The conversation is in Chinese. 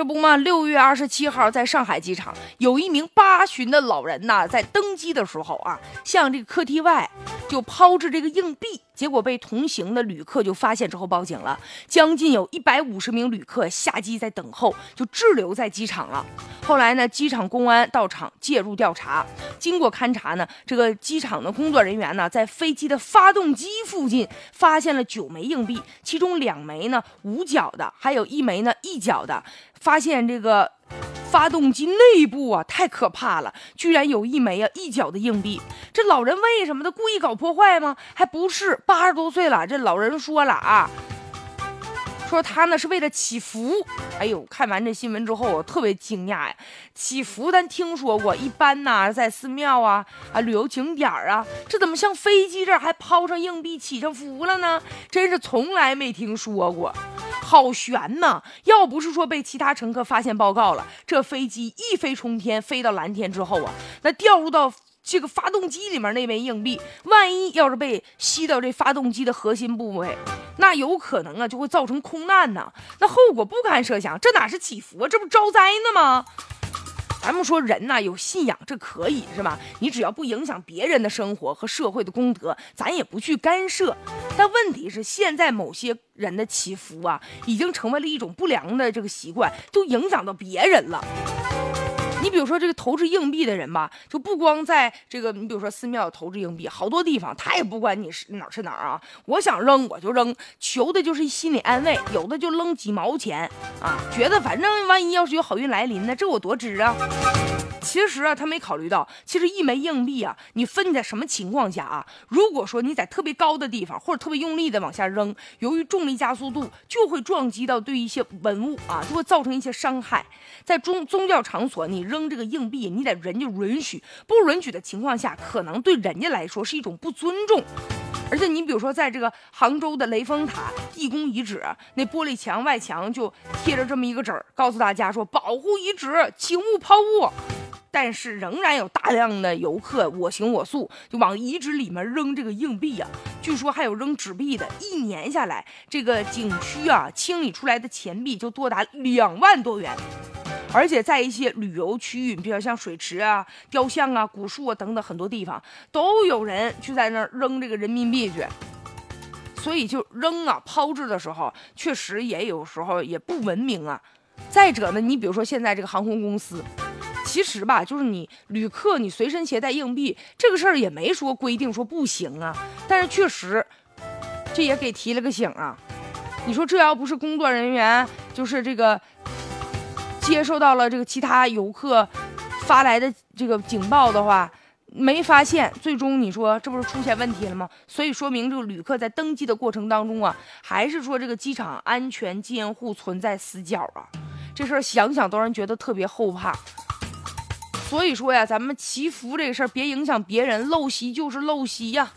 这不嘛，六月二十七号在上海机场，有一名八旬的老人呐，在登机的时候啊，向这个客梯外就抛掷这个硬币。结果被同行的旅客就发现之后报警了，将近有一百五十名旅客下机在等候，就滞留在机场了。后来呢，机场公安到场介入调查，经过勘查呢，这个机场的工作人员呢，在飞机的发动机附近发现了九枚硬币，其中两枚呢五角的，还有一枚呢一角的，发现这个。发动机内部啊，太可怕了！居然有一枚啊一角的硬币。这老人为什么他故意搞破坏吗？还不是八十多岁了。这老人说了啊，说他呢是为了祈福。哎呦，看完这新闻之后，我特别惊讶呀！祈福咱听说过，一般呢在寺庙啊啊旅游景点啊，这怎么像飞机这还抛上硬币祈上福了呢？真是从来没听说过。好悬呐！要不是说被其他乘客发现报告了，这飞机一飞冲天，飞到蓝天之后啊，那掉入到这个发动机里面那枚硬币，万一要是被吸到这发动机的核心部位，那有可能啊就会造成空难呐，那后果不堪设想。这哪是祈福啊，这不招灾呢吗？咱们说人呐，有信仰这可以是吧？你只要不影响别人的生活和社会的功德，咱也不去干涉。但问题是，现在某些人的祈福啊，已经成为了一种不良的这个习惯，就影响到别人了。你比如说这个投掷硬币的人吧，就不光在这个，你比如说寺庙投掷硬币，好多地方他也不管你是哪儿是哪儿啊，我想扔我就扔，求的就是心理安慰。有的就扔几毛钱啊，觉得反正万一要是有好运来临呢，这我多值啊。其实啊，他没考虑到，其实一枚硬币啊，你分你在什么情况下啊？如果说你在特别高的地方，或者特别用力的往下扔，由于重力加速度，就会撞击到对一些文物啊，就会造成一些伤害。在宗宗教场所，你扔这个硬币，你得人家允许，不允许的情况下，可能对人家来说是一种不尊重。而且你比如说，在这个杭州的雷峰塔地宫遗址，那玻璃墙外墙就贴着这么一个纸儿，告诉大家说保护遗址，请勿抛物。但是仍然有大量的游客我行我素，就往遗址里面扔这个硬币呀。据说还有扔纸币的，一年下来，这个景区啊清理出来的钱币就多达两万多元。而且在一些旅游区域，比如像水池啊、雕像啊、古树啊等等很多地方，都有人去在那儿扔这个人民币去。所以就扔啊抛掷的时候，确实也有时候也不文明啊。再者呢，你比如说现在这个航空公司。其实吧，就是你旅客你随身携带硬币这个事儿也没说规定说不行啊，但是确实，这也给提了个醒啊。你说这要不是工作人员就是这个接受到了这个其他游客发来的这个警报的话，没发现，最终你说这不是出现问题了吗？所以说明这个旅客在登机的过程当中啊，还是说这个机场安全监护存在死角啊？这事儿想想都让人觉得特别后怕。所以说呀，咱们祈福这事儿，别影响别人，陋习就是陋习呀。